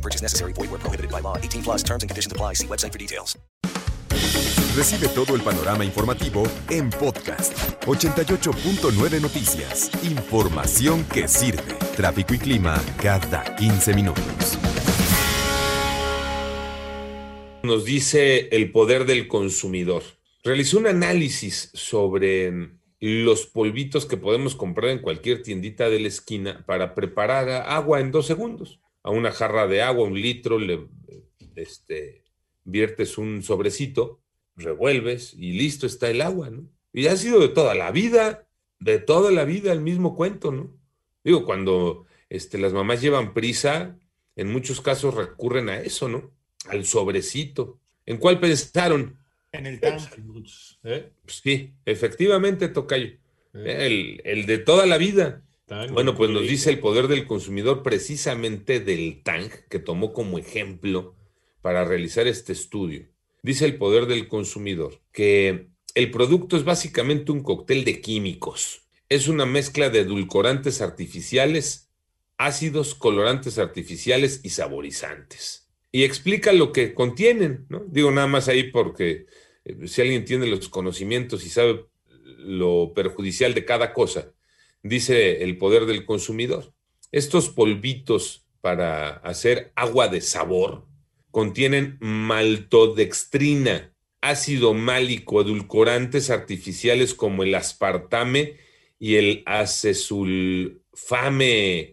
No purchase necessary. Void where prohibited by law. 18 plus terms and conditions apply. See website for details. Recibe todo el panorama informativo en podcast 88.9 Noticias. Información que sirve. Tráfico y clima cada 15 minutos. Nos dice el poder del consumidor. Realizó un análisis sobre los polvitos que podemos comprar en cualquier tiendita de la esquina para preparar agua en dos segundos. A una jarra de agua, un litro, le este, viertes un sobrecito, revuelves y listo está el agua, ¿no? Y ha sido de toda la vida, de toda la vida el mismo cuento, ¿no? Digo, cuando este, las mamás llevan prisa, en muchos casos recurren a eso, ¿no? Al sobrecito. ¿En cuál pensaron? En el tanque. ¿Eh? Pues sí, efectivamente, Tocayo. El, el de toda la vida. Bueno, pues nos dice el poder del consumidor precisamente del TANG, que tomó como ejemplo para realizar este estudio. Dice el poder del consumidor que el producto es básicamente un cóctel de químicos. Es una mezcla de edulcorantes artificiales, ácidos, colorantes artificiales y saborizantes. Y explica lo que contienen, ¿no? Digo nada más ahí porque eh, si alguien tiene los conocimientos y sabe lo perjudicial de cada cosa, dice el poder del consumidor. Estos polvitos para hacer agua de sabor contienen maltodextrina, ácido málico, edulcorantes artificiales como el aspartame y el acesulfame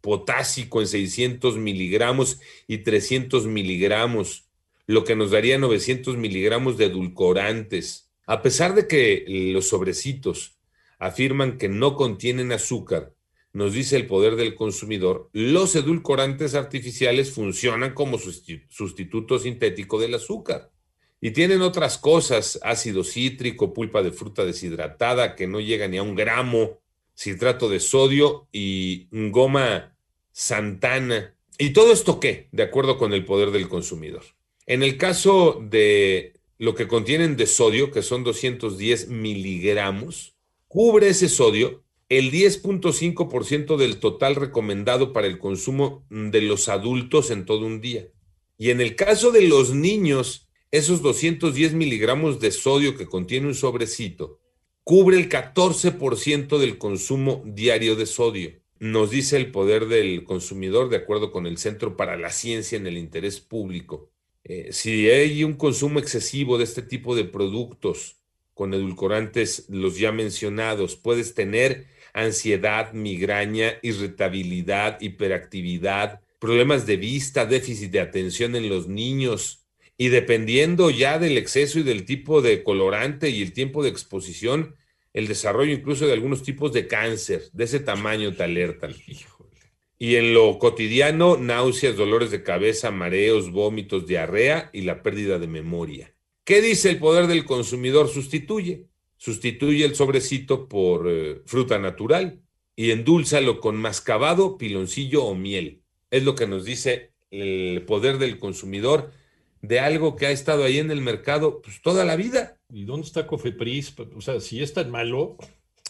potásico en 600 miligramos y 300 miligramos, lo que nos daría 900 miligramos de edulcorantes. A pesar de que los sobrecitos afirman que no contienen azúcar, nos dice el poder del consumidor, los edulcorantes artificiales funcionan como susti- sustituto sintético del azúcar. Y tienen otras cosas, ácido cítrico, pulpa de fruta deshidratada que no llega ni a un gramo, citrato de sodio y goma santana. ¿Y todo esto qué? De acuerdo con el poder del consumidor. En el caso de lo que contienen de sodio, que son 210 miligramos, cubre ese sodio el 10.5% del total recomendado para el consumo de los adultos en todo un día. Y en el caso de los niños, esos 210 miligramos de sodio que contiene un sobrecito cubre el 14% del consumo diario de sodio. Nos dice el poder del consumidor de acuerdo con el Centro para la Ciencia en el Interés Público. Eh, si hay un consumo excesivo de este tipo de productos con edulcorantes, los ya mencionados, puedes tener ansiedad, migraña, irritabilidad, hiperactividad, problemas de vista, déficit de atención en los niños. Y dependiendo ya del exceso y del tipo de colorante y el tiempo de exposición, el desarrollo incluso de algunos tipos de cáncer, de ese tamaño te alertan. Y en lo cotidiano, náuseas, dolores de cabeza, mareos, vómitos, diarrea y la pérdida de memoria. ¿Qué dice el poder del consumidor? Sustituye. Sustituye el sobrecito por eh, fruta natural y endúlzalo con mascabado, piloncillo o miel. Es lo que nos dice el poder del consumidor de algo que ha estado ahí en el mercado pues, toda la vida. ¿Y dónde está Cofepris? O sea, si es tan malo,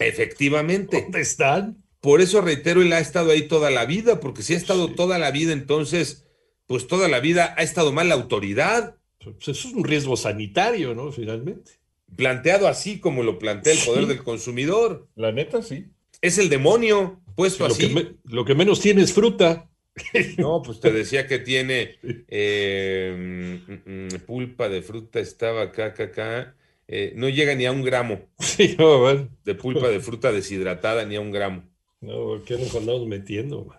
Efectivamente. ¿dónde están? Por eso reitero, él ha estado ahí toda la vida, porque si ha estado toda la vida, entonces, pues toda la vida ha estado mal la autoridad. Pues eso es un riesgo sanitario, ¿no? Finalmente. Planteado así como lo plantea el poder Sí. del consumidor. La neta, sí. Es el demonio, puesto Lo así. que, me- lo que menos tiene es fruta. No, pues te decía que tiene eh, mm, mm, pulpa de fruta, estaba acá, acá, acá. Eh, no llega ni a un gramo Sí, no, man. de pulpa de fruta deshidratada, ni a un gramo. No, ¿qué nos andamos metiendo, man?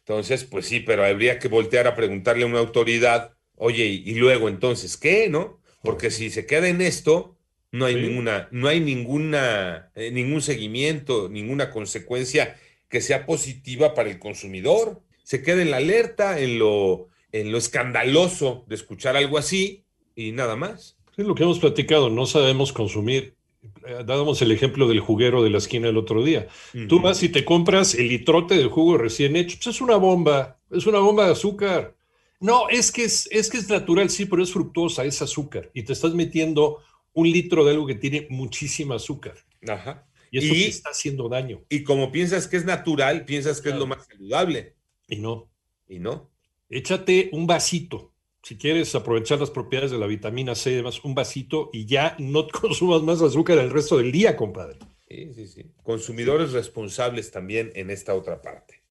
Entonces, pues sí, pero habría que voltear a preguntarle a una autoridad, oye, y, luego entonces, ¿qué? ¿No? Porque si se queda en esto, no hay Sí. ninguna, no hay ninguna, eh, ningún seguimiento, ninguna consecuencia que sea positiva para el consumidor. Se queda en la alerta, en lo, en lo escandaloso de escuchar algo así y nada más. Es lo que hemos platicado, no sabemos consumir. Eh, Dábamos el ejemplo del juguero de la esquina el otro día. Tú vas y te compras el litrote del jugo recién hecho. Pues es una bomba, es una bomba de azúcar. No, es que es, es que es natural, sí, pero es fructosa, es azúcar. Y te estás metiendo un litro de algo que tiene muchísima azúcar. Ajá. Y eso Y- te está haciendo daño. Y como piensas que es natural, piensas que es lo más saludable. Y no. Y no. Échate un vasito. Si quieres aprovechar las propiedades de la vitamina C y demás, un vasito y ya no consumas más azúcar el resto del día, compadre. Sí, sí, sí. Consumidores responsables también en esta otra parte.